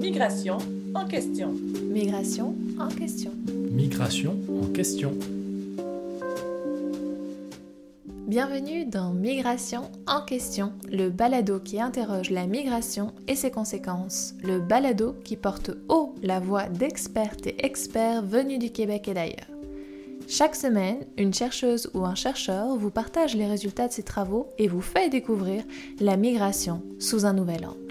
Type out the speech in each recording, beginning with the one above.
Migration en question. Migration en question. Migration en question. Bienvenue dans Migration en question, le balado qui interroge la migration et ses conséquences, le balado qui porte haut la voix d'expertes et experts venus du Québec et d'ailleurs. Chaque semaine, une chercheuse ou un chercheur vous partage les résultats de ses travaux et vous fait découvrir la migration sous un nouvel angle.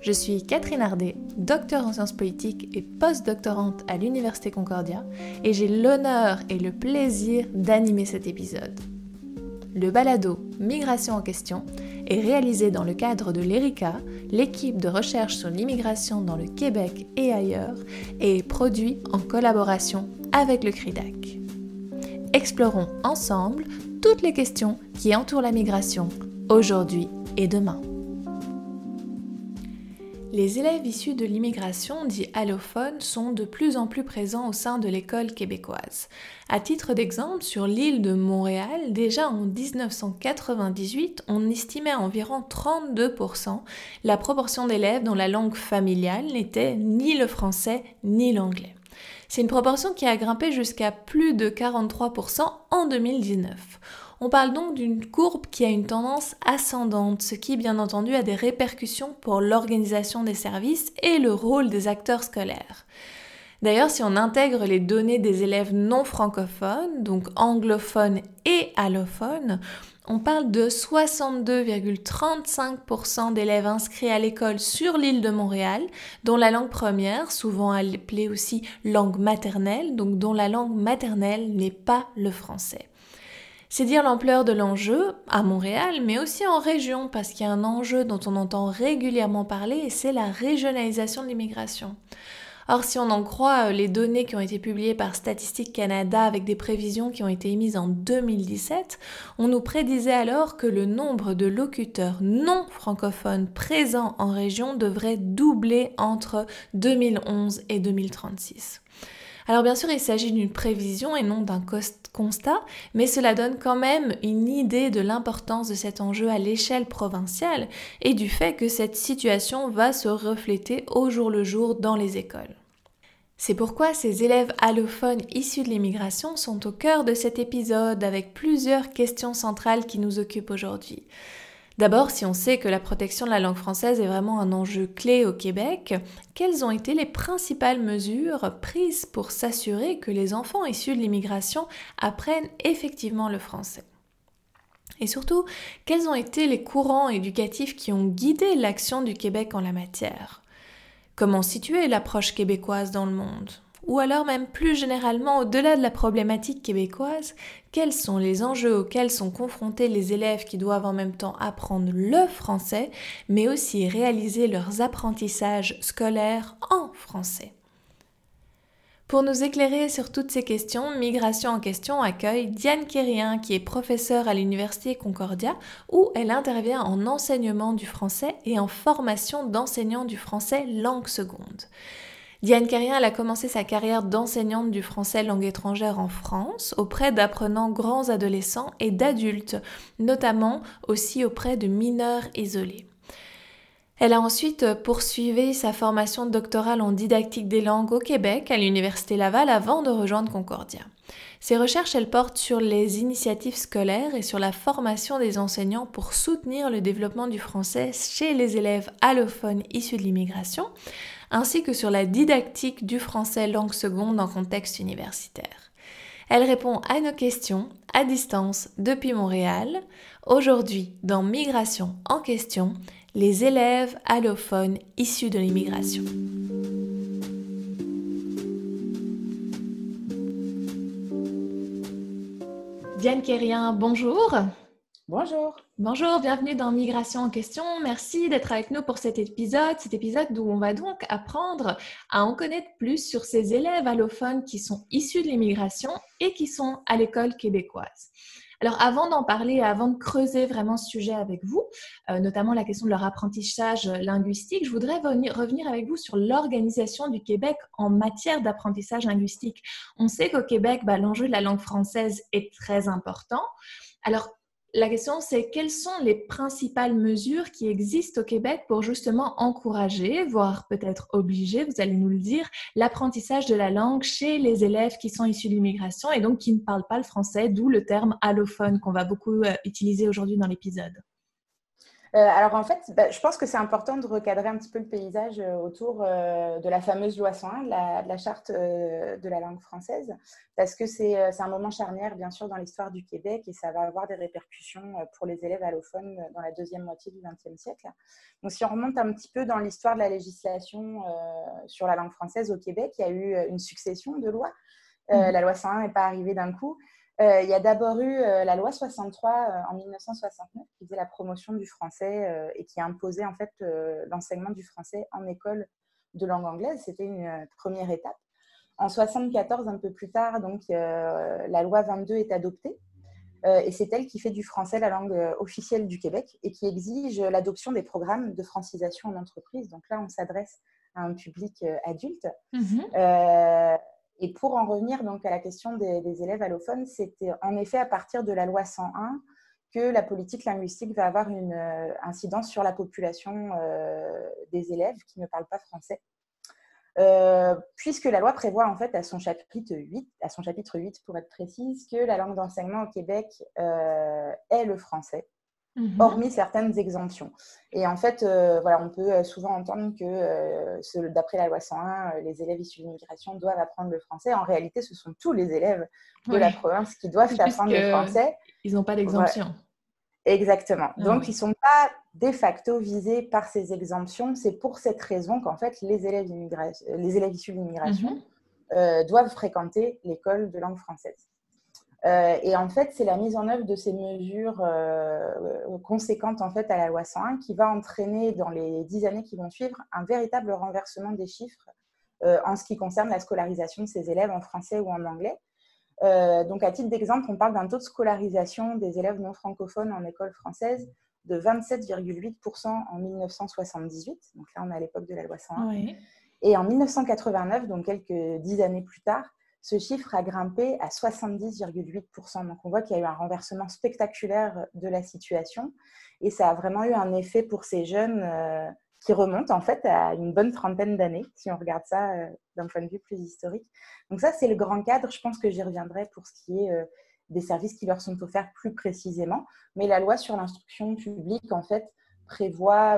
Je suis Catherine Hardet, docteur en sciences politiques et post-doctorante à l'Université Concordia, et j'ai l'honneur et le plaisir d'animer cet épisode. Le balado Migration en question est réalisé dans le cadre de l'ERICA, l'équipe de recherche sur l'immigration dans le Québec et ailleurs, et produit en collaboration avec le CRIDAC. Explorons ensemble toutes les questions qui entourent la migration aujourd'hui et demain. Les élèves issus de l'immigration dits allophones sont de plus en plus présents au sein de l'école québécoise. À titre d'exemple, sur l'île de Montréal, déjà en 1998, on estimait à environ 32% la proportion d'élèves dont la langue familiale n'était ni le français ni l'anglais. C'est une proportion qui a grimpé jusqu'à plus de 43% en 2019. On parle donc d'une courbe qui a une tendance ascendante, ce qui bien entendu a des répercussions pour l'organisation des services et le rôle des acteurs scolaires. D'ailleurs, si on intègre les données des élèves non francophones, donc anglophones et allophones, on parle de 62,35% d'élèves inscrits à l'école sur l'île de Montréal, dont la langue première, souvent appelée aussi langue maternelle, donc dont la langue maternelle n'est pas le français. C'est dire l'ampleur de l'enjeu à Montréal, mais aussi en région, parce qu'il y a un enjeu dont on entend régulièrement parler, et c'est la régionalisation de l'immigration. Or, si on en croit euh, les données qui ont été publiées par Statistique Canada avec des prévisions qui ont été émises en 2017, on nous prédisait alors que le nombre de locuteurs non francophones présents en région devrait doubler entre 2011 et 2036. Alors bien sûr, il s'agit d'une prévision et non d'un constat, mais cela donne quand même une idée de l'importance de cet enjeu à l'échelle provinciale et du fait que cette situation va se refléter au jour le jour dans les écoles. C'est pourquoi ces élèves allophones issus de l'immigration sont au cœur de cet épisode avec plusieurs questions centrales qui nous occupent aujourd'hui. D'abord, si on sait que la protection de la langue française est vraiment un enjeu clé au Québec, quelles ont été les principales mesures prises pour s'assurer que les enfants issus de l'immigration apprennent effectivement le français? Et surtout, quels ont été les courants éducatifs qui ont guidé l'action du Québec en la matière? Comment situer l'approche québécoise dans le monde? Ou alors même plus généralement au-delà de la problématique québécoise, quels sont les enjeux auxquels sont confrontés les élèves qui doivent en même temps apprendre le français, mais aussi réaliser leurs apprentissages scolaires en français? Pour nous éclairer sur toutes ces questions, Migration en question accueille Diane Kérien, qui est professeure à l'Université Concordia, où elle intervient en enseignement du français et en formation d'enseignants du français langue seconde. Diane Carrien a commencé sa carrière d'enseignante du français langue étrangère en France auprès d'apprenants grands adolescents et d'adultes, notamment aussi auprès de mineurs isolés. Elle a ensuite poursuivi sa formation doctorale en didactique des langues au Québec à l'Université Laval avant de rejoindre Concordia. Ses recherches, portent sur les initiatives scolaires et sur la formation des enseignants pour soutenir le développement du français chez les élèves allophones issus de l'immigration, ainsi que sur la didactique du français langue seconde en contexte universitaire. Elle répond à nos questions à distance depuis Montréal. Aujourd'hui, dans Migration en question, les élèves allophones issus de l'immigration. Diane Kérien, bonjour. Bonjour. Bonjour, bienvenue dans Migration en question. Merci d'être avec nous pour cet épisode, cet épisode où on va donc apprendre à en connaître plus sur ces élèves allophones qui sont issus de l'immigration et qui sont à l'école québécoise. Alors avant d'en parler, avant de creuser vraiment ce sujet avec vous, euh, notamment la question de leur apprentissage linguistique, je voudrais revenir avec vous sur l'organisation du Québec en matière d'apprentissage linguistique. On sait qu'au Québec, bah, l'enjeu de la langue française est très important. Alors La question, c'est quelles sont les principales mesures qui existent au Québec pour justement encourager, voire peut-être obliger, vous allez nous le dire, l'apprentissage de la langue chez les élèves qui sont issus de l'immigration et donc qui ne parlent pas le français, d'où le terme allophone qu'on va beaucoup euh, utiliser aujourd'hui dans l'épisode? Euh, alors en fait, bah, je pense que c'est important de recadrer un petit peu le paysage euh, autour euh, de la fameuse loi 101, de la, charte de la langue française, parce que c'est un moment charnière, bien sûr, dans l'histoire du Québec et ça va avoir des répercussions pour les élèves allophones dans la deuxième moitié du XXe siècle. Donc si on remonte un petit peu dans l'histoire de la législation sur la langue française au Québec, il y a eu une succession de lois. Mmh. La loi 101 n'est pas arrivée d'un coup. Euh, il y a d'abord eu euh, la loi 63 euh, en 1969 qui faisait la promotion du français et qui imposait en fait l'enseignement du français en école de langue anglaise. C'était une première étape. En 74, un peu plus tard, donc la loi 22 est adoptée. et c'est elle qui fait du français la langue officielle du Québec et qui exige l'adoption des programmes de francisation en entreprise. Donc là, on s'adresse à un public adulte. Mm-hmm. Et pour en revenir donc à la question des, élèves allophones, c'était en effet à partir de la loi 101 que la politique linguistique va avoir une euh, incidence sur la population euh, des élèves qui ne parlent pas français. Euh, puisque la loi prévoit en fait à son chapitre 8, à son chapitre 8 pour être précise, que la langue d'enseignement au Québec est le français. Mhm. hormis certaines exemptions. Et en fait, euh, voilà, on peut euh, souvent entendre que, euh, d'après la loi 101, les élèves issus de l'immigration doivent apprendre le français. En réalité, ce sont tous les élèves de la province qui doivent apprendre le français. Ils n'ont pas d'exemption. Exactement. Ah Donc, ils ne sont pas de facto visés par ces exemptions. C'est pour cette raison qu'en fait, les élèves, les élèves issus de l'immigration mhm. doivent fréquenter l'école de langue française. Euh, et en fait, c'est la mise en œuvre de ces mesures euh, conséquentes en fait à la loi 101 qui va entraîner dans les dix années qui vont suivre un véritable renversement des chiffres euh, en ce qui concerne la scolarisation de ces élèves en français ou en anglais. donc, à titre d'exemple, on parle d'un taux de scolarisation des élèves non francophones en école française de 27,8% en 1978. Donc là, on est à l'époque de la loi 101. Et en 1989, donc quelques dix années plus tard, ce chiffre a grimpé à 70,8%. Donc on voit qu'il y a eu un renversement spectaculaire de la situation et ça a vraiment eu un effet pour ces jeunes euh, qui remontent en fait à une bonne trentaine d'années, si on regarde ça euh, d'un point de vue plus historique. Donc ça, c'est le grand cadre. Je pense que j'y reviendrai pour ce qui est euh, des services qui leur sont offerts plus précisément. Mais la loi sur l'instruction publique, en fait, prévoit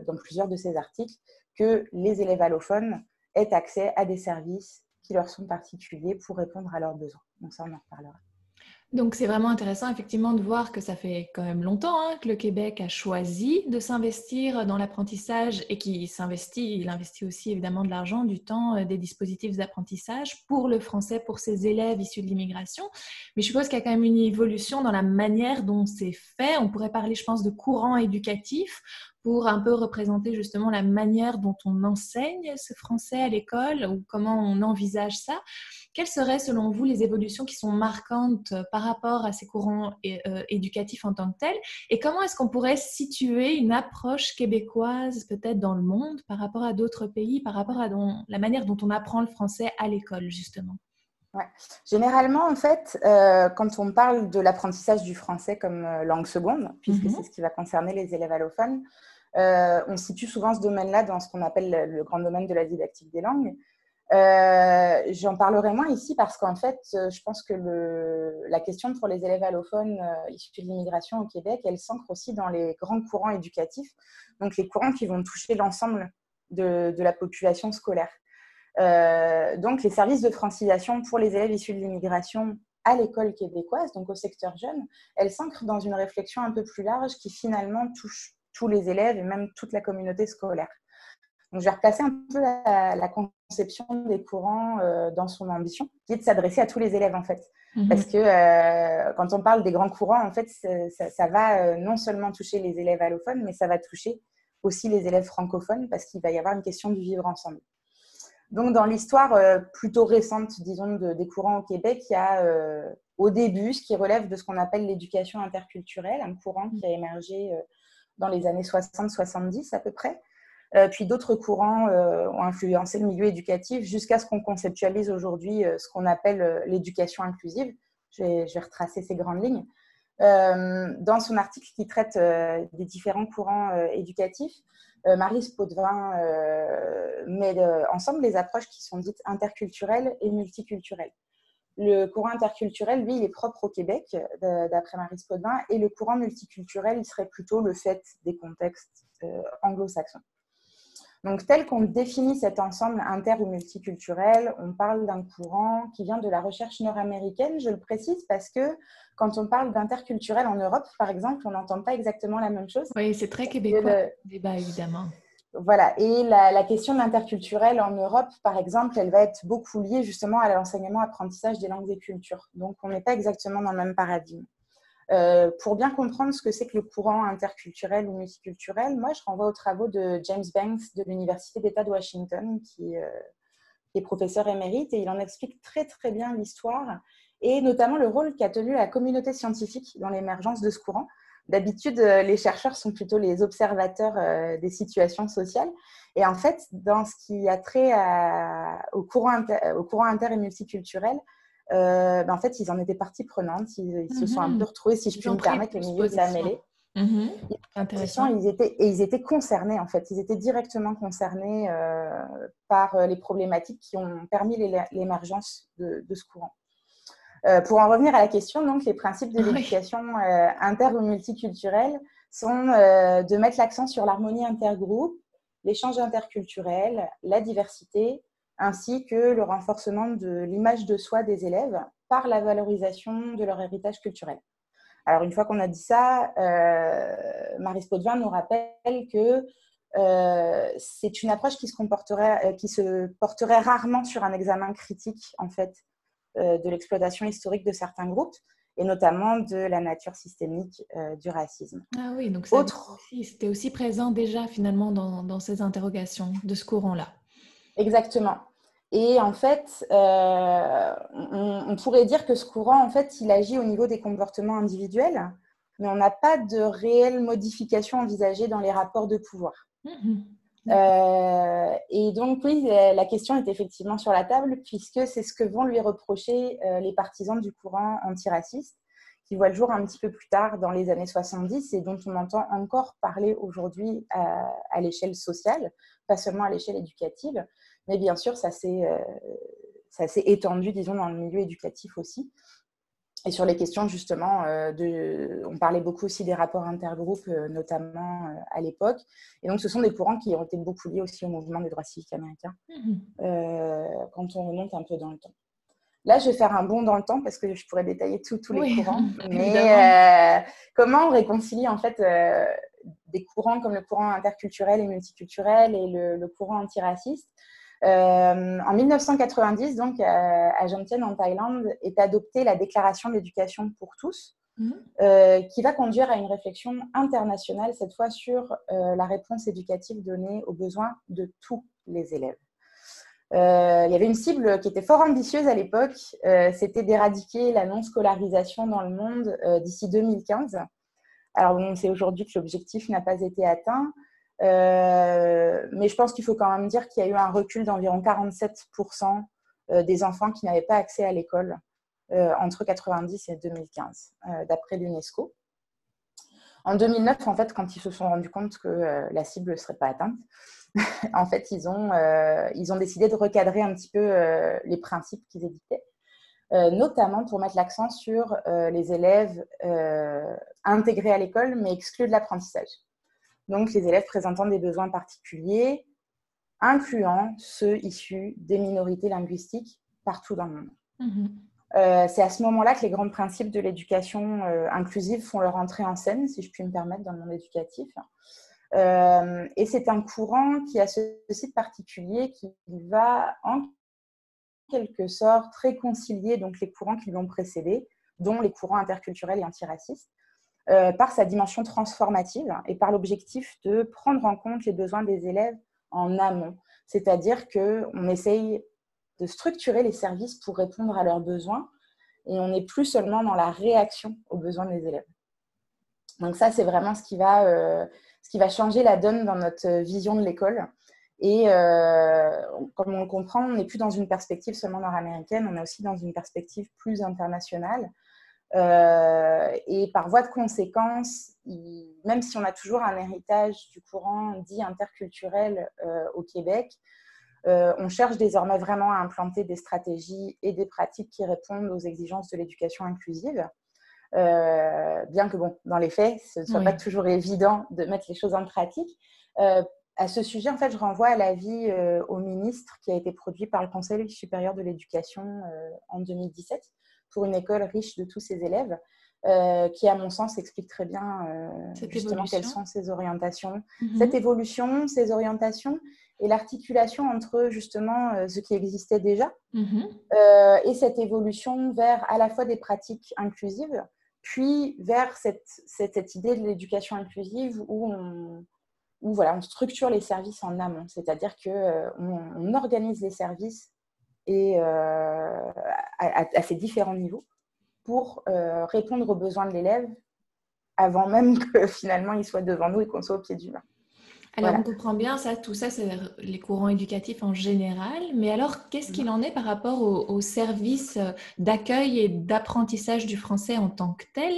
dans plusieurs de ses articles que les élèves allophones aient accès à des services qui leur sont particuliers pour répondre à leurs besoins. Donc ça, on en reparlera. Donc c'est vraiment intéressant effectivement de voir que ça fait quand même longtemps hein, que le Québec a choisi de s'investir dans l'apprentissage et qui s'investit, il investit aussi évidemment de l'argent, du temps, euh, des dispositifs d'apprentissage pour le français, pour ses élèves issus de l'immigration. Mais je suppose qu'il y a quand même une évolution dans la manière dont c'est fait. On pourrait parler, je pense, de courant éducatif pour un peu représenter justement la manière dont on enseigne ce français à l'école ou comment on envisage ça. Quelles seraient selon vous les évolutions qui sont marquantes par rapport à ces courants euh, éducatifs en tant que tels? Et comment est-ce qu'on pourrait situer une approche québécoise peut-être dans le monde par rapport à d'autres pays, par rapport à la manière dont on apprend le français à l'école justement? Ouais. Généralement, en fait, euh, quand on parle de l'apprentissage du français comme euh, langue seconde, puisque mhm. c'est ce qui va concerner les élèves allophones, on situe souvent ce domaine-là dans ce qu'on appelle le grand domaine de la didactique des langues. Euh, j'en parlerai moins ici parce qu'en fait, euh, je pense que la question pour les élèves allophones euh, issus de l'immigration au Québec, elle s'ancre aussi dans les grands courants éducatifs, donc les courants qui vont toucher l'ensemble de, de, la population scolaire. donc les services de francisation pour les élèves issus de l'immigration à l'école québécoise, donc au secteur jeune, elle s'ancre dans une réflexion un peu plus large qui finalement touche tous les élèves et même toute la communauté scolaire. Donc, je vais replacer un peu la, conception des courants euh, dans son ambition, qui est de s'adresser à tous les élèves, en fait. Mhm. Parce que euh, quand on parle des grands courants, en fait, ça, va euh, non seulement toucher les élèves allophones, mais ça va toucher aussi les élèves francophones, parce qu'il va y avoir une question du vivre ensemble. Donc, dans l'histoire plutôt récente, disons, des courants au Québec, il y a au début ce qui relève de ce qu'on appelle l'éducation interculturelle, un courant qui a émergé dans les années 60-70 à peu près, euh, puis d'autres courants euh, ont influencé le milieu éducatif jusqu'à ce qu'on conceptualise aujourd'hui euh, ce qu'on appelle l'éducation inclusive. Je vais, retracer ces grandes lignes. dans son article qui traite des différents courants éducatifs, Marie Spodvin met ensemble les approches qui sont dites interculturelles et multiculturelles. Le courant interculturel, lui, il est propre au Québec, d'après Marie Spodvin, et le courant multiculturel, il serait plutôt le fait des contextes anglo-saxons. Donc, tel qu'on définit cet ensemble inter ou multiculturel, on parle d'un courant qui vient de la recherche nord-américaine. Je le précise parce que quand on parle d'interculturel en Europe, par exemple, on n'entend pas exactement la même chose. Oui, c'est très québécois, le débat, évidemment. Voilà, et la, question de l'interculturel en Europe, par exemple, elle va être beaucoup liée justement à l'enseignement-apprentissage des langues et cultures. Donc, on n'est pas exactement dans le même paradigme. Euh, pour bien comprendre ce que c'est que le courant interculturel ou multiculturel, moi, je renvoie aux travaux de James Banks de l'Université d'État de Washington, qui, euh, qui, est professeur émérite, et il en explique très, très bien l'histoire, et notamment le rôle qu'a tenu la communauté scientifique dans l'émergence de ce courant. D'habitude, euh, les chercheurs sont plutôt les observateurs des situations sociales. Et en fait, dans ce qui a trait au, courant inter, au courant inter et multiculturel, euh, ben, en fait, ils en étaient partie prenante. Ils, se sont un mhm. peu retrouvés, si je puis me permettre, au milieu de la mêlée. Mhm. Intéressant. Ils étaient, et ils étaient concernés, en fait. Ils étaient directement concernés euh, par euh, les problématiques qui ont permis l'émergence de, ce courant. Pour en revenir à la question, donc, les principes de l'éducation inter ou multiculturelle sont de mettre l'accent sur l'harmonie intergroupe, l'échange interculturel, la diversité, ainsi que le renforcement de l'image de soi des élèves par la valorisation de leur héritage culturel. Alors, une fois qu'on a dit ça, euh, Marie Spodvin nous rappelle que euh, c'est une approche qui se, comporterait, euh, qui se porterait rarement sur un examen critique, en fait, de l'exploitation historique de certains groupes, et notamment de la nature systémique du racisme. Ah oui, donc c'était aussi présent déjà, finalement, dans, dans ces interrogations de ce courant-là. Exactement. Et en fait, euh, on, pourrait dire que ce courant, en fait, il agit au niveau des comportements individuels, mais on n'a pas de réelle modification envisagée dans les rapports de pouvoir. Mmh euh, et donc, oui, la question est effectivement sur la table, puisque c'est ce que vont lui reprocher euh, les partisans du courant antiraciste, qui voit le jour un petit peu plus tard dans les années 70 et dont on entend encore parler aujourd'hui à l'échelle sociale, pas seulement à l'échelle éducative. Mais bien sûr, ça s'est euh, étendu, disons, dans le milieu éducatif aussi. Et sur les questions, justement, euh, de, on parlait beaucoup aussi des rapports intergroupes, euh, notamment à l'époque. Et donc, ce sont des courants qui ont été beaucoup liés aussi au mouvement des droits civiques américains, mmh quand on remonte un peu dans le temps. Là, je vais faire un bond dans le temps parce que je pourrais détailler tous les courants. Mais comment on réconcilie en fait des courants comme le courant interculturel et multiculturel et le, le courant antiraciste euh, en 1990, donc, à Jomtien, en Thaïlande, est adoptée la Déclaration d'éducation pour tous, mhm. euh, qui va conduire à une réflexion internationale, cette fois sur euh, la réponse éducative donnée aux besoins de tous les élèves. il y avait une cible qui était fort ambitieuse à l'époque, c'était d'éradiquer la non-scolarisation dans le monde d'ici 2015. Alors, on sait aujourd'hui que l'objectif n'a pas été atteint, euh, mais je pense qu'il faut quand même dire qu'il y a eu un recul d'environ 47% euh, des enfants qui n'avaient pas accès à l'école euh, entre 90 et 2015, d'après l'UNESCO. En 2009, en fait, quand ils se sont rendus compte que la cible ne serait pas atteinte, en fait, ils ont, ils ont décidé de recadrer un petit peu les principes qu'ils éditaient, notamment pour mettre l'accent sur les élèves intégrés à l'école mais exclus de l'apprentissage donc les élèves présentant des besoins particuliers, incluant ceux issus des minorités linguistiques partout dans le monde. Mhm. Euh, c'est à ce moment-là que les grands principes de l'éducation euh, inclusive font leur entrée en scène, si je puis me permettre, dans le monde éducatif. Euh, et c'est un courant qui a ce site particulier qui va en quelque sorte réconcilier donc, les courants qui l'ont précédé, dont les courants interculturels et antiracistes, euh, par sa dimension transformative et par l'objectif de prendre en compte les besoins des élèves en amont. C'est-à-dire qu'on essaye de structurer les services pour répondre à leurs besoins et on n'est plus seulement dans la réaction aux besoins des élèves. Donc ça, c'est vraiment ce qui, va, euh, ce qui va changer la donne dans notre vision de l'école. Et euh, comme on le comprend, on n'est plus dans une perspective seulement nord-américaine, on est aussi dans une perspective plus internationale et par voie de conséquence, même si on a toujours un héritage du courant dit interculturel au Québec, on cherche désormais vraiment à implanter des stratégies et des pratiques qui répondent aux exigences de l'éducation inclusive. bien que, bon, dans les faits, ce ne soit pas toujours évident de mettre les choses en pratique. À ce sujet, en fait, je renvoie à l'avis euh, au ministre qui a été produit par le Conseil supérieur de l'éducation euh, en 2017 pour une école riche de tous ses élèves, euh, qui, à mon sens, explique très bien justement quelles sont ses orientations, mhm. cette évolution, ses orientations et l'articulation entre justement ce qui existait déjà mhm. et cette évolution vers à la fois des pratiques inclusives, puis vers cette, cette, cette idée de l'éducation inclusive où on où voilà, on structure les services en amont, c'est-à-dire qu'on euh, on organise les services et, euh, à, ces différents niveaux pour euh, répondre aux besoins de l'élève avant même que finalement il soit devant nous et qu'on soit au pied du mur. Alors on comprend bien ça, tout ça c'est les courants éducatifs en général, mais alors qu'est-ce qu'il en est par rapport aux services d'accueil et d'apprentissage du français en tant que tel?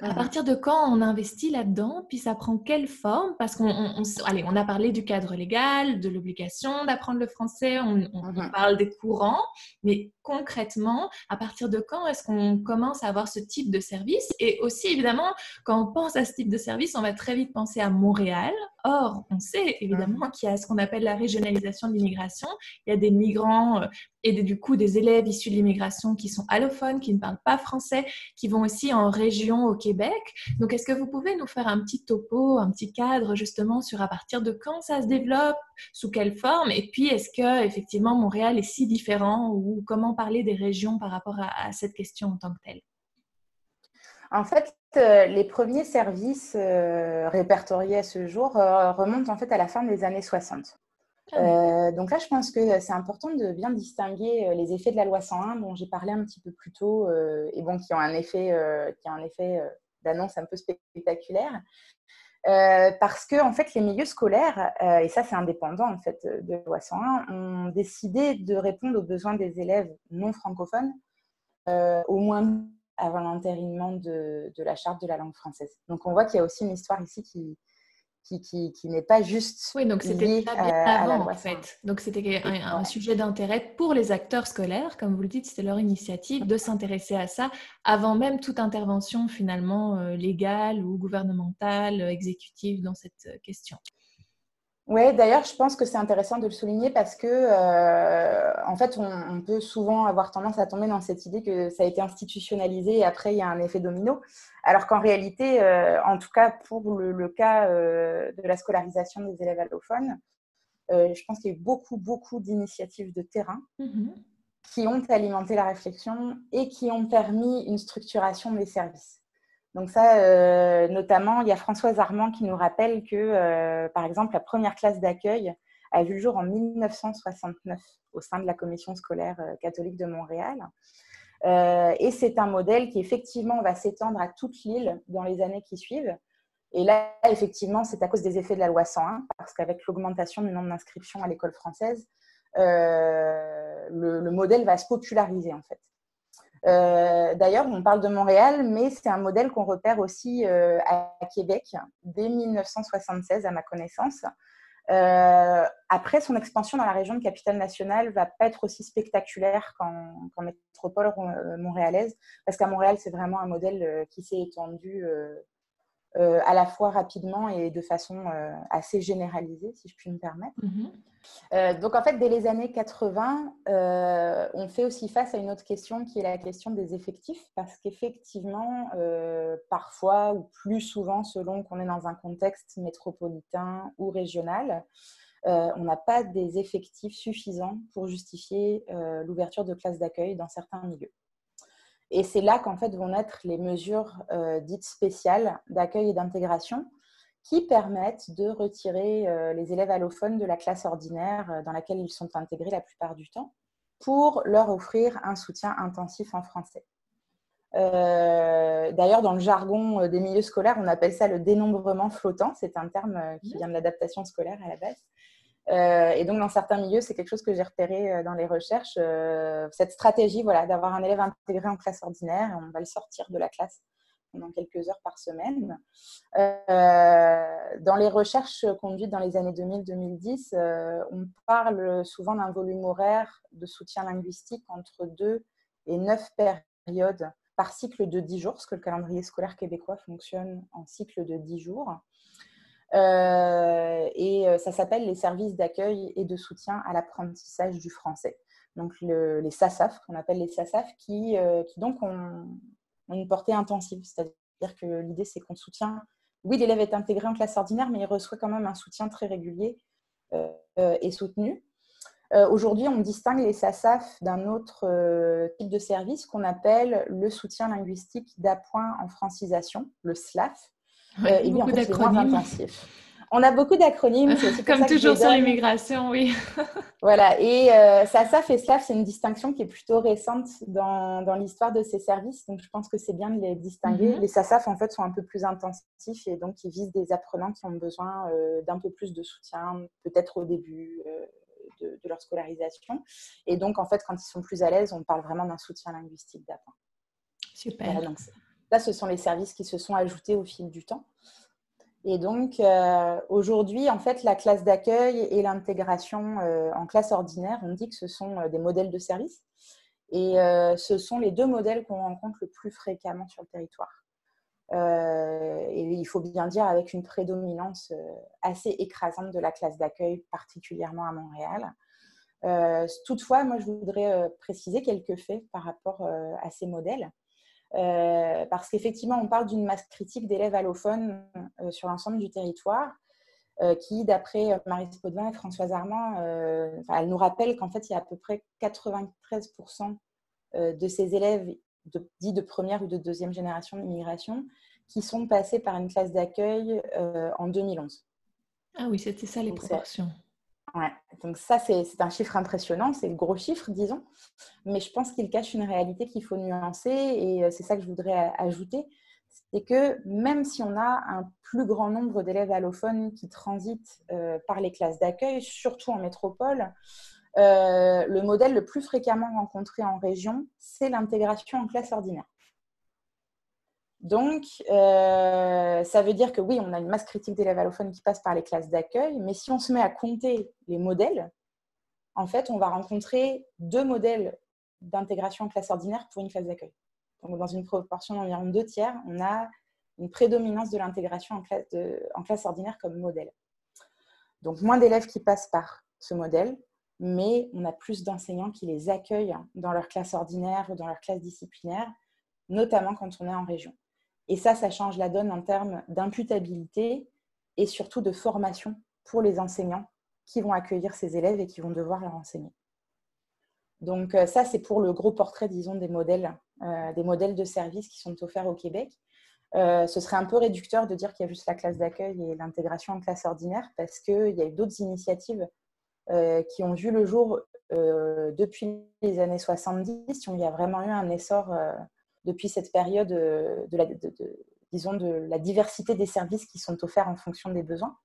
À partir de quand on investit là-dedans, puis ça prend quelle forme? Parce qu'on allez, on a parlé du cadre légal, de l'obligation d'apprendre le français, on, mmh parle des courants, mais concrètement, à partir de quand est-ce qu'on commence à avoir ce type de service? Et aussi, évidemment, quand on pense à ce type de service, on va très vite penser à Montréal. Or, on sait évidemment mmh. qu'il y a ce qu'on appelle la régionalisation de l'immigration. Il y a des migrants et du coup des élèves issus de l'immigration qui sont allophones, qui ne parlent pas français, qui vont aussi en région au Québec. Donc, est-ce que vous pouvez nous faire un petit topo, un petit cadre justement sur à partir de quand ça se développe, sous quelle forme, et puis est-ce que effectivement Montréal est si différent ou comment parler des régions par rapport à, cette question en tant que telle? En fait, euh, les premiers services euh, répertoriés à ce jour euh, remontent en fait à la fin des années 60. Ah donc là, je pense que c'est important de bien distinguer les effets de la loi 101 dont j'ai parlé un petit peu plus tôt et bon, qui ont un effet, qui effet d'annonce un peu spectaculaire. parce que en fait, les milieux scolaires, et ça c'est indépendant en fait de la loi 101, ont décidé de répondre aux besoins des élèves non francophones, au moins avant l'entérinement de, la charte de la langue française. Donc on voit qu'il y a aussi une histoire ici qui, qui, qui, n'est pas juste. Oui, donc c'était bien avant, en fait. Donc c'était un, sujet d'intérêt pour les acteurs scolaires, comme vous le dites, c'était leur initiative de s'intéresser à ça avant même toute intervention finalement euh, légale ou gouvernementale, euh, exécutive dans cette euh, question. Oui, d'ailleurs, je pense que c'est intéressant de le souligner parce que, euh, en fait, on, peut souvent avoir tendance à tomber dans cette idée que ça a été institutionnalisé et après, il y a un effet domino. Alors qu'en réalité, euh, en tout cas pour le, cas euh, de la scolarisation des élèves allophones, je pense qu'il y a eu beaucoup, beaucoup d'initiatives de terrain mm-hmm. qui ont alimenté la réflexion et qui ont permis une structuration des services. Donc ça, euh, notamment, il y a Françoise Armand qui nous rappelle que, euh, par exemple, la première classe d'accueil a vu le jour en 1969 au sein de la commission scolaire euh, catholique de Montréal. et c'est un modèle qui, effectivement, va s'étendre à toute l'île dans les années qui suivent. Et là, effectivement, c'est à cause des effets de la loi 101, parce qu'avec l'augmentation du nombre d'inscriptions à l'école française, le, le, modèle va se populariser, en fait. Euh, d'ailleurs, on parle de Montréal, mais c'est un modèle qu'on repère aussi euh, à Québec dès 1976, à ma connaissance. Euh, après, son expansion dans la région de Capitale-Nationale va pas être aussi spectaculaire qu'en métropole montréalaise, parce qu'à Montréal, c'est vraiment un modèle qui s'est étendu euh, à la fois rapidement et de façon euh, assez généralisée, si je puis me permettre. Mhm. Euh, donc en fait, dès les années 80, on fait aussi face à une autre question qui est la question des effectifs, parce qu'effectivement, parfois ou plus souvent, selon qu'on est dans un contexte métropolitain ou régional, on n'a pas des effectifs suffisants pour justifier l'ouverture de classes d'accueil dans certains milieux. Et c'est là qu'en fait vont naître les mesures euh, dites spéciales d'accueil et d'intégration qui permettent de retirer euh, les élèves allophones de la classe ordinaire euh, dans laquelle ils sont intégrés la plupart du temps pour leur offrir un soutien intensif en français. D'ailleurs, dans le jargon des milieux scolaires, on appelle ça le dénombrement flottant. C'est un terme qui vient de l'adaptation scolaire à la base. Et donc, dans certains milieux, c'est quelque chose que j'ai repéré dans les recherches. cette stratégie, voilà, d'avoir un élève intégré en classe ordinaire, on va le sortir de la classe pendant quelques heures par semaine. dans les recherches conduites dans les années 2000-2010, on parle souvent d'un volume horaire de soutien linguistique entre 2 et 9 périodes par cycle de 10 jours, parce que le calendrier scolaire québécois fonctionne en cycle de 10 jours. Euh, et euh, ça s'appelle les services d'accueil et de soutien à l'apprentissage du français. Donc les SASAF, qu'on appelle les SASAF, qui, euh, donc ont, une portée intensive. C'est-à-dire que l'idée, c'est qu'on soutient. Oui, l'élève est intégré en classe ordinaire, mais il reçoit quand même un soutien très régulier et soutenu. Aujourd'hui, on distingue les SASAF d'un autre type de service qu'on appelle le soutien linguistique d'appoint en francisation, le SLAF. Euh, et intensif. On a beaucoup d'acronymes. Comme toujours sur l'immigration, oui. voilà. Et SASAF et SLAF, c'est une distinction qui est plutôt récente dans, dans l'histoire de ces services. Donc, je pense que c'est bien de les distinguer. Mhm. Les SASAF, en fait, sont un peu plus intensifs et donc ils visent des apprenants qui ont besoin d'un peu plus de soutien, peut-être au début, de, leur scolarisation. Et donc, en fait, quand ils sont plus à l'aise, on parle vraiment d'un soutien linguistique d'appoint. Super. donc, là, ce sont les services qui se sont ajoutés au fil du temps. Et donc, euh, aujourd'hui, en fait, la classe d'accueil et l'intégration euh, en classe ordinaire, on dit que ce sont euh, des modèles de service. Et ce sont les deux modèles qu'on rencontre le plus fréquemment sur le territoire. Et il faut bien dire avec une prédominance assez écrasante de la classe d'accueil, particulièrement à Montréal. Toutefois, moi, je voudrais préciser quelques faits par rapport à ces modèles. Parce qu'effectivement, on parle d'une masse critique d'élèves allophones sur l'ensemble du territoire, qui, d'après Marie Spodvin et Françoise Armand, elle nous rappelle qu'en fait, il y a à peu près 93% de ces élèves de, dits de première ou de deuxième génération d'immigration qui sont passés par une classe d'accueil euh, en 2011. Ah oui, c'était ça les proportions. Donc ça, c'est un chiffre impressionnant, c'est le gros chiffre, disons, mais je pense qu'il cache une réalité qu'il faut nuancer et euh, c'est ça que je voudrais ajouter, c'est que même si on a un plus grand nombre d'élèves allophones qui transitent euh, par les classes d'accueil, surtout en métropole, euh, le modèle le plus fréquemment rencontré en région, c'est l'intégration en classe ordinaire. Donc, euh, ça veut dire que oui, on a une masse critique d'élèves allophones qui passent par les classes d'accueil, mais si on se met à compter les modèles, en fait, on va rencontrer deux modèles d'intégration en classe ordinaire pour une classe d'accueil. Donc, dans une proportion d'environ deux tiers, on a une prédominance de l'intégration en, classe en classe ordinaire comme modèle. Donc, moins d'élèves qui passent par ce modèle, mais on a plus d'enseignants qui les accueillent dans leur classe ordinaire ou dans leur classe disciplinaire, notamment quand on est en région. Et ça, ça change la donne en termes d'imputabilité et surtout de formation pour les enseignants qui vont accueillir ces élèves et qui vont devoir leur enseigner. Donc euh, ça, c'est pour le gros portrait, disons, des modèles, euh, des modèles de services qui sont offerts au Québec. Euh, ce serait un peu réducteur de dire qu'il y a juste la classe d'accueil et l'intégration en classe ordinaire parce qu'il y a eu d'autres initiatives qui ont vu le jour depuis les années 70. Il y a vraiment eu un essor depuis cette période de, la, disons de la diversité des services qui sont offerts en fonction des besoins.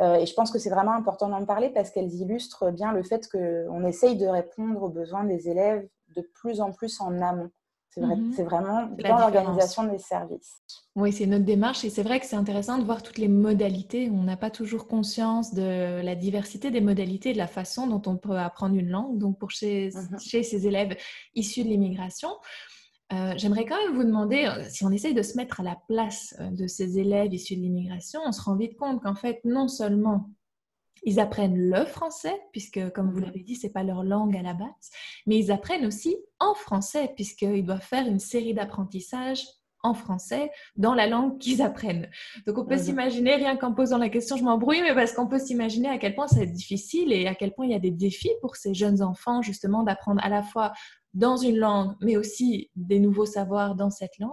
et je pense que c'est vraiment important d'en parler parce qu'elles illustrent bien le fait qu'on essaye de répondre aux besoins des élèves de plus en plus en amont. C'est mhm. vraiment dans l'organisation des services. Oui, c'est notre démarche et c'est vrai que c'est intéressant de voir toutes les modalités. On n'a pas toujours conscience de la diversité des modalités, de la façon dont on peut apprendre une langue. Donc, pour chez, mhm. chez ces élèves issus de l'immigration, euh, j'aimerais quand même vous demander, euh, si on essaye de se mettre à la place euh, de ces élèves issus de l'immigration, on se rend vite compte qu'en fait, non seulement ils apprennent le français, puisque, comme vous mhm. l'avez dit, ce n'est pas leur langue à la base, mais ils apprennent aussi en français, puisqu'ils doivent faire une série d'apprentissages en français dans la langue qu'ils apprennent. Donc on peut s'imaginer, rien qu'en posant la question, je m'embrouille, mais parce qu'on peut s'imaginer à quel point c'est difficile et à quel point il y a des défis pour ces jeunes enfants justement d'apprendre à la fois dans une langue, mais aussi des nouveaux savoirs dans cette langue.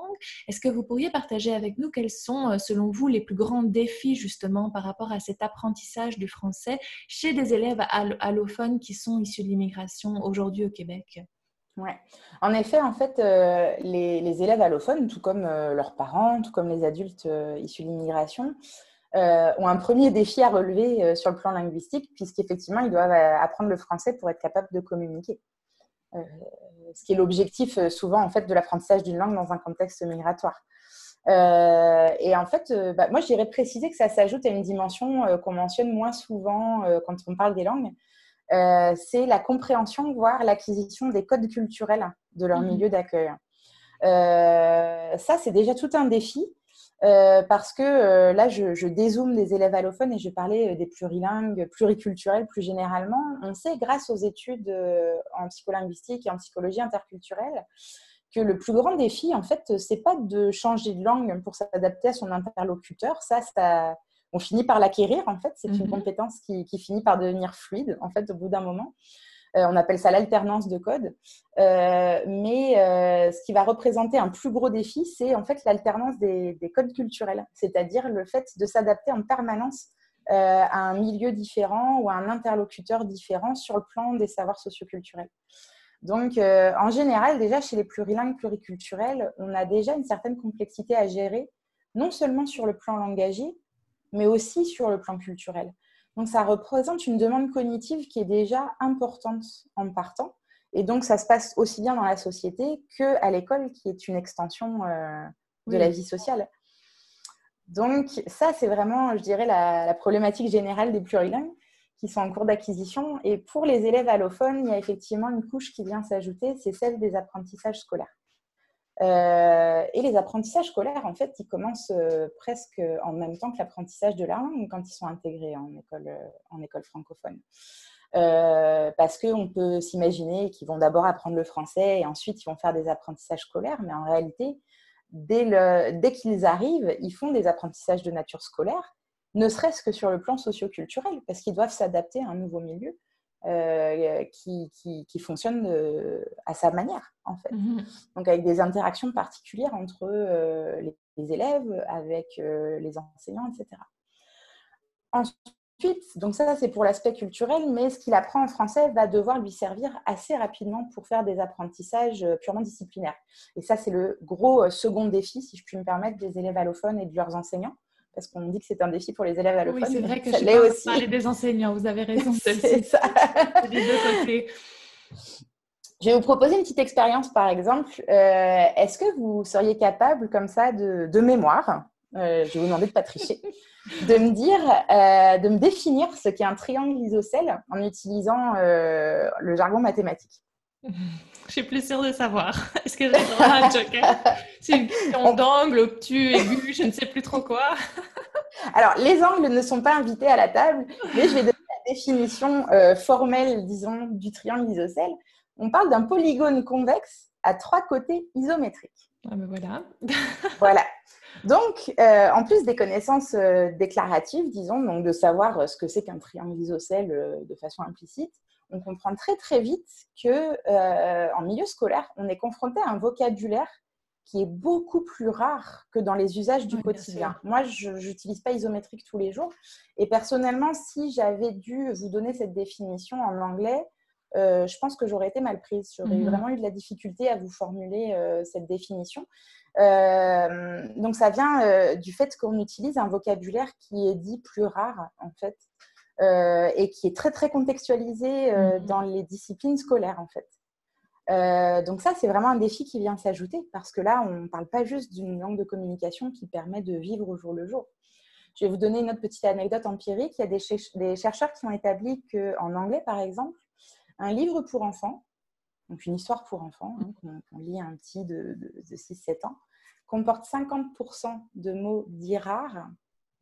Est-ce que vous pourriez partager avec nous quels sont, euh, selon vous, les plus grands défis justement par rapport à cet apprentissage du français chez des élèves allophones qui sont issus de l'immigration aujourd'hui au Québec? Ouais. En effet, en fait, euh, les, élèves allophones, tout comme euh, leurs parents, tout comme les adultes issus de l'immigration, ont un premier défi à relever sur le plan linguistique, puisqu'effectivement, ils doivent apprendre le français pour être capables de communiquer. ce qui est l'objectif souvent en fait de l'apprentissage d'une langue dans un contexte migratoire. et en fait, bah, moi, je dirais préciser que ça s'ajoute à une dimension qu'on mentionne moins souvent quand on parle des langues, euh, c'est la compréhension, voire l'acquisition des codes culturels de leur mhm. milieu d'accueil. Euh, ça, c'est déjà tout un défi. Euh, parce que là, je, je, dézoome des élèves allophones et je parlais des plurilingues, pluriculturels plus généralement. On sait, grâce aux études en psycholinguistique et en psychologie interculturelle, que le plus grand défi, en fait, c'est pas de changer de langue pour s'adapter à son interlocuteur. Ça, ça, on finit par l'acquérir, en fait. C'est une mhm. compétence qui, finit par devenir fluide, en fait, au bout d'un moment. Euh, on appelle ça l'alternance de code. Euh, mais euh, ce qui va représenter un plus gros défi, c'est en fait l'alternance des, codes culturels, c'est-à-dire le fait de s'adapter en permanence à un milieu différent ou à un interlocuteur différent sur le plan des savoirs socioculturels. Donc, en général, déjà chez les plurilingues, pluriculturels, on a déjà une certaine complexité à gérer, non seulement sur le plan langagier, mais aussi sur le plan culturel. Donc, ça représente une demande cognitive qui est déjà importante en partant. Et donc, ça se passe aussi bien dans la société qu'à l'école, qui est une extension euh, de la vie sociale. Donc, ça, c'est vraiment, je dirais, la, la, problématique générale des plurilingues qui sont en cours d'acquisition. Et pour les élèves allophones, il y a effectivement une couche qui vient s'ajouter, c'est celle des apprentissages scolaires. Euh, et les apprentissages scolaires, en fait, ils commencent euh, presque en même temps que l'apprentissage de la langue quand ils sont intégrés en école, euh, francophone. parce qu'on peut s'imaginer qu'ils vont d'abord apprendre le français et ensuite ils vont faire des apprentissages scolaires, mais en réalité, dès, dès qu'ils arrivent, ils font des apprentissages de nature scolaire, ne serait-ce que sur le plan socioculturel, parce qu'ils doivent s'adapter à un nouveau milieu. Euh, qui, qui, fonctionne euh, à sa manière, en fait. Mhm. Donc, avec des interactions particulières entre euh, les, élèves, avec les enseignants, etc. Ensuite, donc ça, c'est pour l'aspect culturel, mais ce qu'il apprend en français va devoir lui servir assez rapidement pour faire des apprentissages purement disciplinaires. Et ça, c'est le gros second défi, si je puis me permettre, des élèves allophones et de leurs enseignants parce qu'on dit que c'est un défi pour les élèves allophones. Oui, c'est vrai que je l'ai aussi. parler des enseignants, vous avez raison. c'est ça. des deux côtés. Je vais vous proposer une petite expérience, par exemple. Euh, est-ce que vous seriez capable, comme ça, de, mémoire, euh, je vais vous demander de pas tricher, de me dire, euh, de me définir ce qu'est un triangle isocèle en utilisant le jargon mathématique? Je suis plus sûre de savoir. Est-ce que j'ai le droit à un joker C'est une question d'angle, obtus, aigu, je ne sais plus trop quoi. Alors, les angles ne sont pas invités à la table, mais je vais donner la définition euh, formelle, disons, du triangle isocèle. On parle d'un polygone convexe à trois côtés isométriques. Ah ben voilà. voilà. Donc, euh, en plus des connaissances euh, déclaratives, disons, donc de savoir ce que c'est qu'un triangle isocèle de façon implicite, on comprend très très vite que euh, en milieu scolaire, on est confronté à un vocabulaire qui est beaucoup plus rare que dans les usages du quotidien. Moi, je n'utilise pas isométrique tous les jours. Et personnellement, si j'avais dû vous donner cette définition en anglais, euh, je pense que j'aurais été mal prise. J'aurais mhm. vraiment eu de la difficulté à vous formuler euh, cette définition. donc, ça vient du fait qu'on utilise un vocabulaire qui est dit plus rare, en fait. Euh, et qui est très très contextualisé euh, mhm. dans les disciplines scolaires en fait. Euh, donc ça, c'est vraiment un défi qui vient s'ajouter parce que là, on ne parle pas juste d'une langue de communication qui permet de vivre au jour le jour. Je vais vous donner une autre petite anecdote empirique. Il y a des, des chercheurs qui ont établi qu'en anglais, par exemple, un livre pour enfants, donc une histoire pour enfants, hein, qu'on lit à un petit de, de, de 6-7 ans, comporte 50% de mots dits rares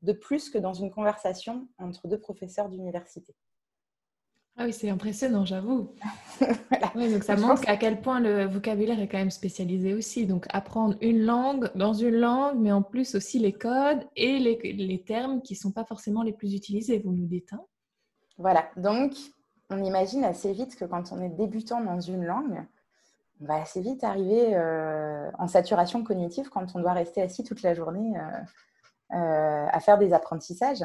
de plus que dans une conversation entre deux professeurs d'université. Ah oui, c'est impressionnant, j'avoue. donc ça montre à quel point le vocabulaire est quand même spécialisé aussi. Donc apprendre une langue dans une langue, mais en plus aussi les codes et les, termes qui ne sont pas forcément les plus utilisés, vous nous dites. Hein voilà, donc on imagine assez vite que quand on est débutant dans une langue, on va assez vite arriver euh, en saturation cognitive quand on doit rester assis toute la journée. Euh, euh, à faire des apprentissages.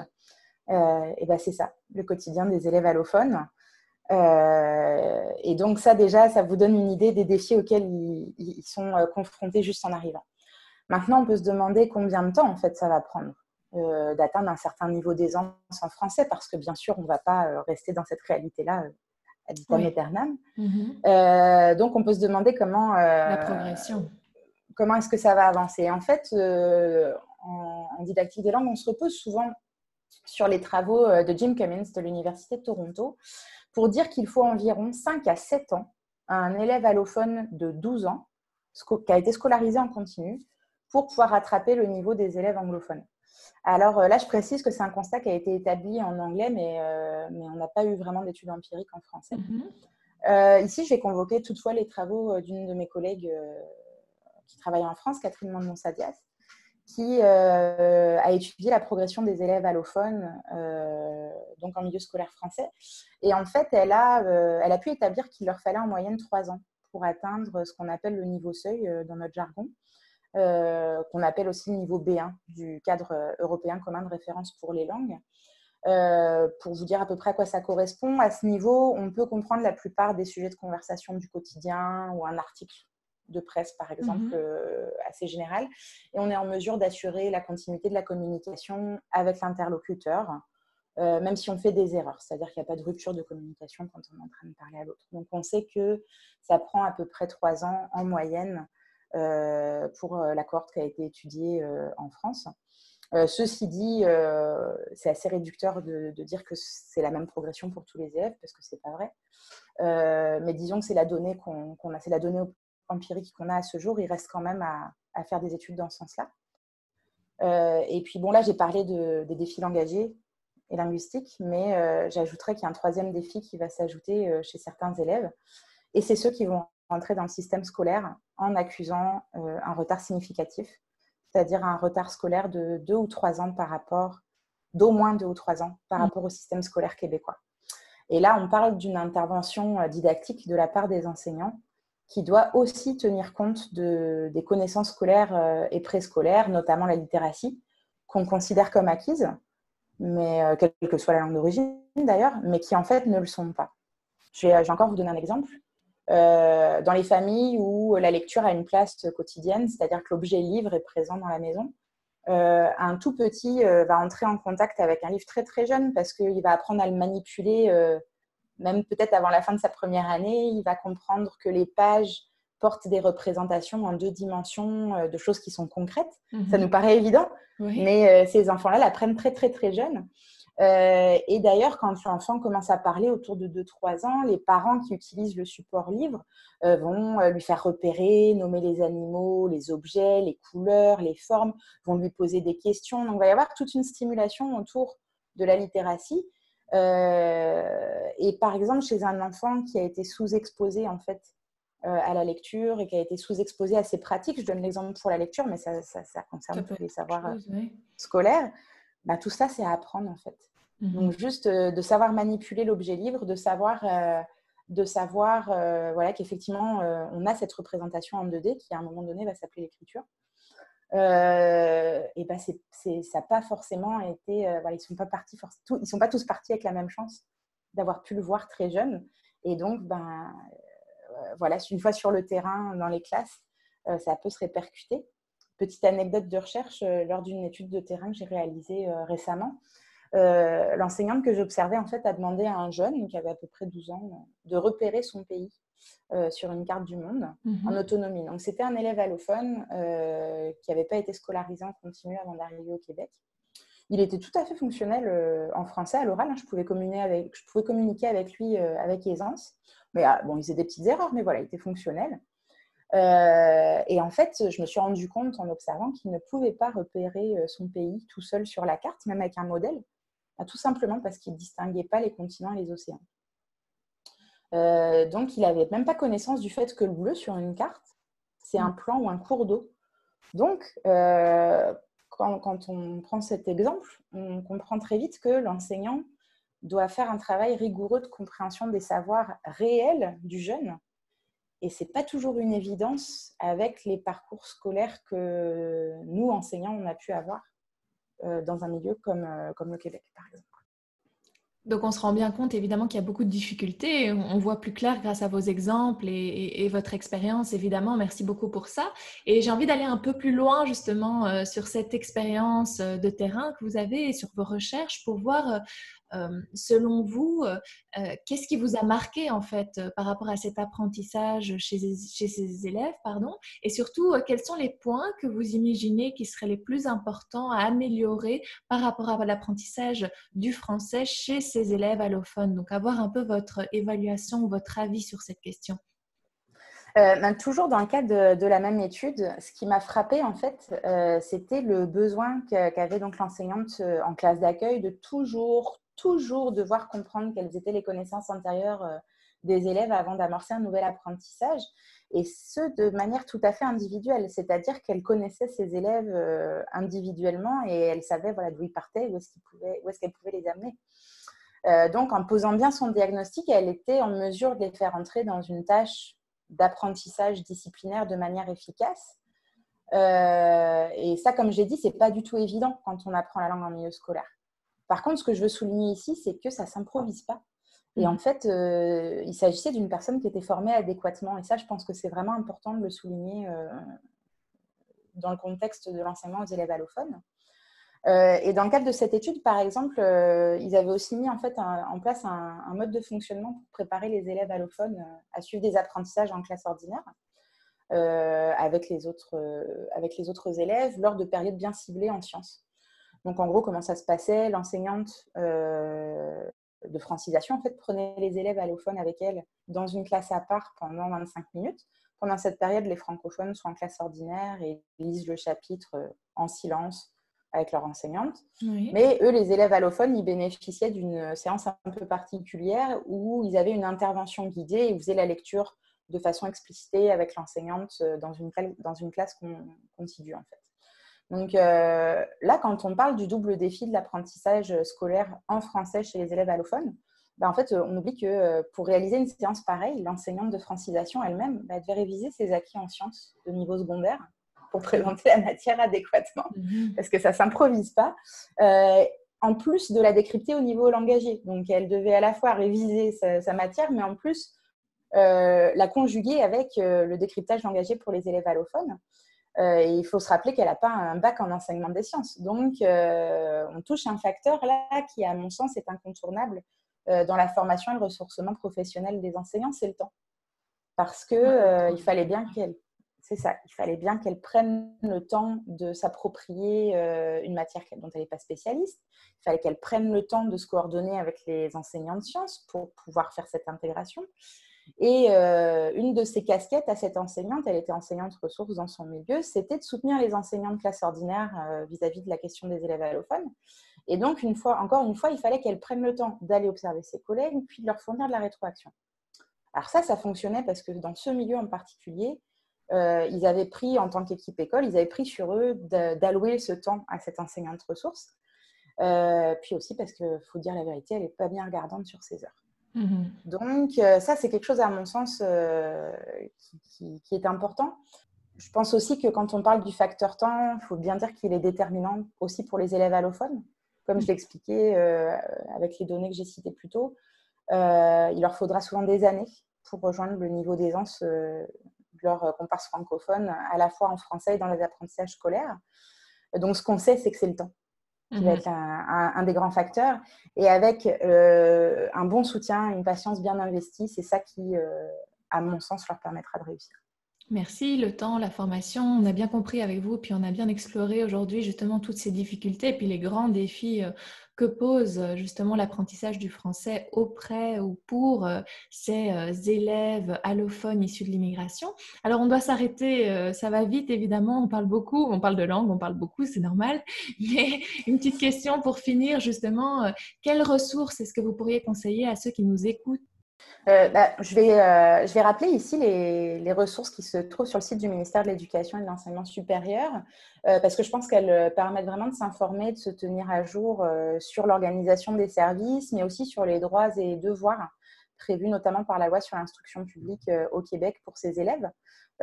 Euh, et ben c'est ça, le quotidien des élèves allophones. Euh, et donc ça déjà, ça vous donne une idée des défis auxquels ils, sont confrontés juste en arrivant. Maintenant, on peut se demander combien de temps en fait ça va prendre. d'atteindre un certain niveau d'aisance en français, parce que bien sûr, on ne va pas rester dans cette réalité-là ad vitam aeternam. Mhm. donc, on peut se demander comment... La progression. Comment est-ce que ça va avancer En fait, en, en, didactique des langues, on se repose souvent sur les travaux de Jim Cummins de l'Université de Toronto pour dire qu'il faut environ 5 à 7 ans à un élève allophone de 12 ans qui a été scolarisé en continu pour pouvoir rattraper le niveau des élèves anglophones. Alors euh, là, je précise que c'est un constat qui a été établi en anglais, mais, euh, mais on n'a pas eu vraiment d'études empiriques en français. Mhm. Euh, ici, je vais convoquer toutefois les travaux d'une de mes collègues qui travaille en France, Catherine Mandon-Sadias, qui a étudié la progression des élèves allophones donc en milieu scolaire français. Et en fait, elle a, elle a pu établir qu'il leur fallait en moyenne trois ans pour atteindre ce qu'on appelle le niveau seuil dans notre jargon. Euh, qu'on appelle aussi le niveau B1 du cadre euh, européen commun de référence pour les langues. Euh, pour vous dire à peu près à quoi ça correspond, à ce niveau, on peut comprendre la plupart des sujets de conversation du quotidien ou un article de presse, par exemple, mhm. assez général. Et on est en mesure d'assurer la continuité de la communication avec l'interlocuteur, même si on fait des erreurs. C'est-à-dire qu'il n'y a pas de rupture de communication quand on est en train de parler à l'autre. Donc, on sait que ça prend à peu près trois ans en moyenne euh, pour euh, la cohorte qui a été étudiée euh, en France. ceci dit, c'est assez réducteur de, dire que c'est la même progression pour tous les élèves parce que c'est pas vrai. mais disons que c'est la donnée qu'on a, c'est la donnée empirique qu'on a à ce jour. Il reste quand même à, faire des études dans ce sens-là. et puis bon, là, j'ai parlé des défis langagiers et linguistiques, mais j'ajouterais qu'il y a un troisième défi qui va s'ajouter chez certains élèves, et c'est ceux qui vont rentrer dans le système scolaire en accusant euh, un retard significatif, c'est-à-dire un retard scolaire de deux ou trois ans par rapport, d'au moins deux ou trois ans par mmh. rapport au système scolaire québécois. Et là, on parle d'une intervention euh, didactique de la part des enseignants qui doit aussi tenir compte de, des connaissances scolaires euh, et préscolaires, notamment la littératie, qu'on considère comme acquise, mais quelle que soit la langue d'origine d'ailleurs, mais qui en fait ne le sont pas. Je vais, vais encore vous donner un exemple. Euh, dans les familles où la lecture a une place quotidienne, c'est-à-dire que l'objet livre est présent dans la maison. Euh, un tout petit euh, va entrer en contact avec un livre très très jeune parce qu'il va apprendre à le manipuler, même peut-être avant la fin de sa première année. Il va comprendre que les pages portent des représentations en deux dimensions de choses qui sont concrètes. Ça mhm. nous paraît évident, mais ces enfants-là l'apprennent très très très jeune. Euh, et d'ailleurs, quand l'enfant commence à parler autour de 2-3 ans, les parents qui utilisent le support livre euh, vont euh, lui faire repérer, nommer les animaux, les objets, les couleurs, les formes, vont lui poser des questions. Donc, il va y avoir toute une stimulation autour de la littératie. Et par exemple, chez un enfant qui a été sous-exposé en fait à la lecture et qui a été sous-exposé à ces pratiques, je donne l'exemple pour la lecture, mais ça, concerne tous les savoirs scolaires. Bah, tout ça, c'est à apprendre en fait. Mmh Donc, juste euh, de savoir manipuler l'objet livre, de savoir, euh, de savoir euh, voilà, qu'effectivement, on a cette représentation en 2D qui, à un moment donné, va s'appeler l'écriture. Et ben c'est, ça n'a pas forcément été. voilà, ils ne sont, pas partis sont pas tous partis avec la même chance d'avoir pu le voir très jeune. Et donc, ben, voilà, une fois sur le terrain, dans les classes, ça peut se répercuter. Petite anecdote de recherche, lors d'une étude de terrain que j'ai réalisée récemment, euh, l'enseignante que j'observais en fait a demandé à un jeune qui avait à peu près 12 ans de repérer son pays euh, sur une carte du monde mhm. en autonomie. Donc c'était un élève allophone euh, qui n'avait pas été scolarisé en continu avant d'arriver au Québec. Il était tout à fait fonctionnel en français à l'oral. Hein. je, pouvais communiquer avec, je pouvais communiquer avec lui avec aisance. Mais ah, bon, il faisait des petites erreurs, mais voilà, il était fonctionnel. et en fait, je me suis rendu compte en observant qu'il ne pouvait pas repérer son pays tout seul sur la carte, même avec un modèle. Bah, tout simplement parce qu'il ne distinguait pas les continents et les océans. Euh, donc, il n'avait même pas connaissance du fait que le bleu sur une carte, c'est un plan ou un cours d'eau. Donc, euh, quand, on prend cet exemple, on comprend très vite que l'enseignant doit faire un travail rigoureux de compréhension des savoirs réels du jeune. Et ce n'est pas toujours une évidence avec les parcours scolaires que nous, enseignants, on a pu avoir. Euh, dans un milieu comme, comme le Québec, par exemple. Donc on se rend bien compte évidemment qu'il y a beaucoup de difficultés. On voit plus clair grâce à vos exemples et, votre expérience évidemment. Merci beaucoup pour ça. Et j'ai envie d'aller un peu plus loin justement euh, sur cette expérience de terrain que vous avez et sur vos recherches pour voir euh, selon vous, euh, euh, qu'est-ce qui vous a marqué en fait par rapport à cet apprentissage chez, chez ces élèves pardon, Et surtout, quels sont les points que vous imaginez qui seraient les plus importants à améliorer par rapport à l'apprentissage du français chez ces élèves allophones? Donc, avoir un peu votre évaluation, votre avis sur cette question. Ben, toujours dans le cadre de, la même étude, ce qui m'a frappé en fait, c'était le besoin qu'avait donc l'enseignante en classe d'accueil de toujours toujours devoir comprendre quelles étaient les connaissances antérieures euh, des élèves avant d'amorcer un nouvel apprentissage, et ce, de manière tout à fait individuelle, c'est-à-dire qu'elle connaissait ses élèves euh, individuellement et elle savait voilà, d'où ils partaient, où est-ce qu'elle pouvait les amener. Euh, donc, en posant bien son diagnostic, elle était en mesure de les faire entrer dans une tâche d'apprentissage disciplinaire de manière efficace. et ça, comme j'ai dit, c'est pas du tout évident quand on apprend la langue en milieu scolaire. Par contre, ce que je veux souligner ici, c'est que ça ne s'improvise pas. Et en mmh. fait, euh, il s'agissait d'une personne qui était formée adéquatement. Et ça, je pense que c'est vraiment important de le souligner euh, dans le contexte de l'enseignement aux élèves allophones. Euh, et dans le cadre de cette étude, par exemple, ils avaient aussi mis en, fait en place un, mode de fonctionnement pour préparer les élèves allophones à suivre des apprentissages en classe ordinaire avec, les autres, avec les autres élèves lors de périodes bien ciblées en sciences. Donc, en gros, comment ça se passait? L'enseignante euh, de francisation, en fait, prenait les élèves allophones avec elle dans une classe à part pendant 25 minutes. Pendant cette période, les francophones sont en classe ordinaire et lisent le chapitre euh, en silence avec leur enseignante. Mais eux, les élèves allophones, ils bénéficiaient d'une séance un peu particulière où ils avaient une intervention guidée et ils faisaient la lecture de façon explicitée avec l'enseignante euh, dans une, dans une classe contigue, en fait. Donc euh, là, quand on parle du double défi de l'apprentissage scolaire en français chez les élèves allophones, bah, en fait, on oublie que euh, pour réaliser une séance pareille, l'enseignante de francisation elle-même bah, devait réviser ses acquis en sciences de niveau secondaire pour présenter la matière adéquatement, mhm. parce que ça ne s'improvise pas. Euh, en plus de la décrypter au niveau langagier. Donc, elle devait à la fois réviser sa, matière, mais en plus la conjuguer avec le décryptage langagier pour les élèves allophones. Euh, il faut se rappeler qu'elle n'a pas un bac en enseignement des sciences. Donc, euh, on touche un facteur là qui, à mon sens, est incontournable euh, dans la formation et le ressourcement professionnel des enseignants, c'est le temps. Parce que il fallait bien qu'elle, c'est ça, il fallait bien qu'elle prenne le temps de s'approprier une matière dont elle n'est pas spécialiste. Il fallait qu'elle prenne le temps de se coordonner avec les enseignants de sciences pour pouvoir faire cette intégration. Et euh, une de ses casquettes à cette enseignante, elle était enseignante ressources dans son milieu, c'était de soutenir les enseignants de classe ordinaire euh, vis-à-vis de la question des élèves allophones. Et donc, une fois, encore une fois, il fallait qu'elle prenne le temps d'aller observer ses collègues, puis de leur fournir de la rétroaction. Alors ça, ça fonctionnait parce que dans ce milieu en particulier, euh, ils avaient pris, en tant qu'équipe école, ils avaient pris sur eux d'allouer ce temps à cette enseignante ressources. puis aussi parce qu'il faut dire la vérité, elle n'est pas bien regardante sur ses heures. Mhm. Donc, euh, ça, c'est quelque chose, à mon sens, euh, qui, est important. Je pense aussi que quand on parle du facteur temps, il faut bien dire qu'il est déterminant aussi pour les élèves allophones. Comme je l'expliquais euh, avec les données que j'ai citées plus tôt, il leur faudra souvent des années pour rejoindre le niveau d'aisance de leurs comparses francophones, à la fois en français et dans les apprentissages scolaires. Donc, ce qu'on sait, c'est que c'est le temps qui va mhm. être un, des grands facteurs. Et avec euh, un bon soutien, une patience bien investie, c'est ça qui, euh, à mon sens, leur permettra de réussir. Merci, le temps, la formation, on a bien compris avec vous, puis on a bien exploré aujourd'hui justement toutes ces difficultés et puis les grands défis euh, que pose euh, justement l'apprentissage du français auprès ou pour euh, ces élèves allophones issus de l'immigration. Alors on doit s'arrêter, ça va vite évidemment, on parle beaucoup, on parle de langue, on parle beaucoup, c'est normal, mais une petite question pour finir justement, quelles ressources est-ce que vous pourriez conseiller à ceux qui nous écoutent euh, bah, je, vais, euh, je vais rappeler ici les, les, ressources qui se trouvent sur le site du ministère de l'Éducation et de l'Enseignement supérieur, euh, parce que je pense qu'elles permettent vraiment de s'informer, de se tenir à jour sur l'organisation des services, mais aussi sur les droits et devoirs prévus notamment par la loi sur l'instruction publique au Québec pour ses élèves.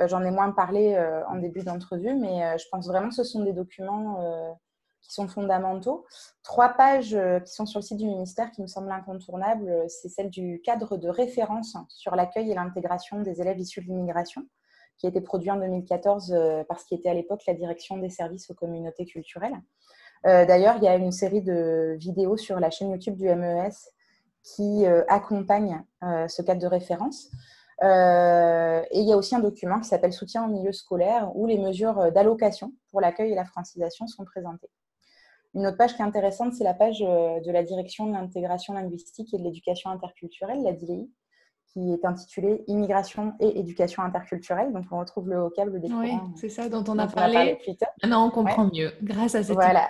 J'en ai moins parlé en début d'entrevue, mais je pense vraiment que ce sont des documents qui sont fondamentaux. Trois pages euh, qui sont sur le site du ministère qui me semblent incontournables, c'est celle du cadre de référence sur l'accueil et l'intégration des élèves issus de l'immigration, qui a été produit en 2014 par ce qui était à l'époque la direction des services aux communautés culturelles. D'ailleurs, il y a une série de vidéos sur la chaîne YouTube du MES qui accompagne ce cadre de référence. Euh, et il y a aussi un document qui s'appelle Soutien au milieu scolaire où les mesures d'allocation pour l'accueil et la francisation sont présentées. Une autre page qui est intéressante, c'est la page euh, de la direction de l'intégration linguistique et de l'éducation interculturelle, la DILEI, qui est intitulée Immigration et éducation interculturelle. Donc, on retrouve le vocable des Oui, c'est ça dont on a parlé. Maintenant, on comprend mieux grâce à cette Voilà.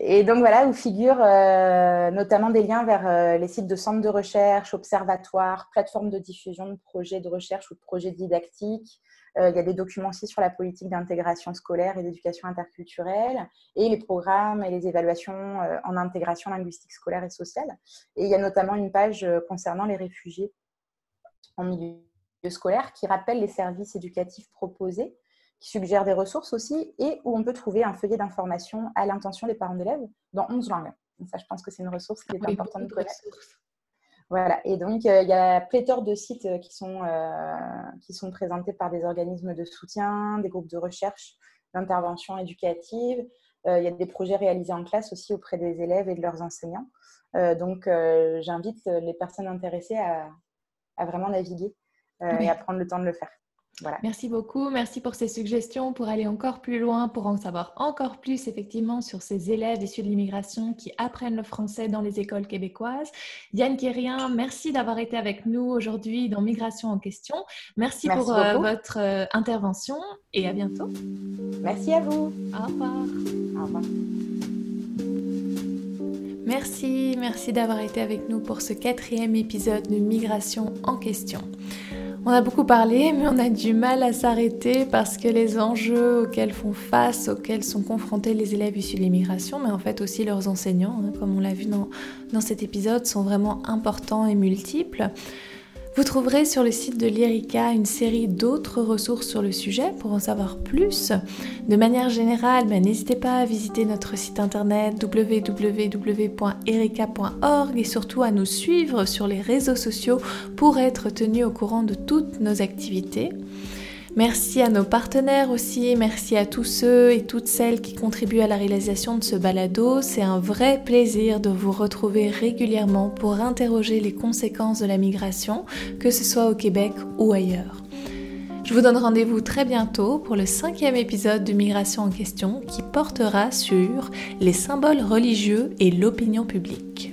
et donc, voilà, où figurent euh, notamment des liens vers euh, les sites de centres de recherche, observatoires, plateformes de diffusion de projets de recherche ou de projets didactiques. Euh, il y a des documents aussi sur la politique d'intégration scolaire et d'éducation interculturelle et les programmes et les évaluations en intégration linguistique scolaire et sociale. Et il y a notamment une page concernant les réfugiés en milieu scolaire qui rappelle les services éducatifs proposés, qui suggère des ressources aussi et où on peut trouver un feuillet d'information à l'intention des parents d'élèves dans 11 langues. Donc ça, je pense que c'est une ressource qui est importante de connaître. Voilà, et donc euh, il y a pléthore de sites euh, qui sont, euh, qui sont présentés par des organismes de soutien, des groupes de recherche, d'intervention éducative. il y a des projets réalisés en classe aussi auprès des élèves et de leurs enseignants. donc j'invite les personnes intéressées à, à vraiment naviguer et à prendre le temps de le faire. Voilà. Merci beaucoup. Merci pour ces suggestions pour aller encore plus loin, pour en savoir encore plus effectivement sur ces élèves issus de l'immigration qui apprennent le français dans les écoles québécoises. Yann Kérien, merci d'avoir été avec nous aujourd'hui dans Migration en question. Merci, pour euh, votre euh, intervention et à bientôt. Merci à vous. Au revoir. Au revoir. Merci, merci d'avoir été avec nous pour ce quatrième épisode de Migration en question. On a beaucoup parlé, mais on a du mal à s'arrêter parce que les enjeux auxquels font face, auxquels sont confrontés les élèves issus de l'immigration, mais en fait aussi leurs enseignants, hein, comme on l'a vu dans, dans cet épisode, sont vraiment importants et multiples. Vous trouverez sur le site de l'IRICA une série d'autres ressources sur le sujet pour en savoir plus. De manière générale, ben, n'hésitez pas à visiter notre site internet www.erica.org et surtout à nous suivre sur les réseaux sociaux pour être tenu au courant de toutes nos activités. Merci à nos partenaires aussi, merci à tous ceux et toutes celles qui contribuent à la réalisation de ce balado. C'est un vrai plaisir de vous retrouver régulièrement pour interroger les conséquences de la migration, que ce soit au Québec ou ailleurs. Je vous donne rendez-vous très bientôt pour le cinquième épisode de Migration en question qui portera sur les symboles religieux et l'opinion publique.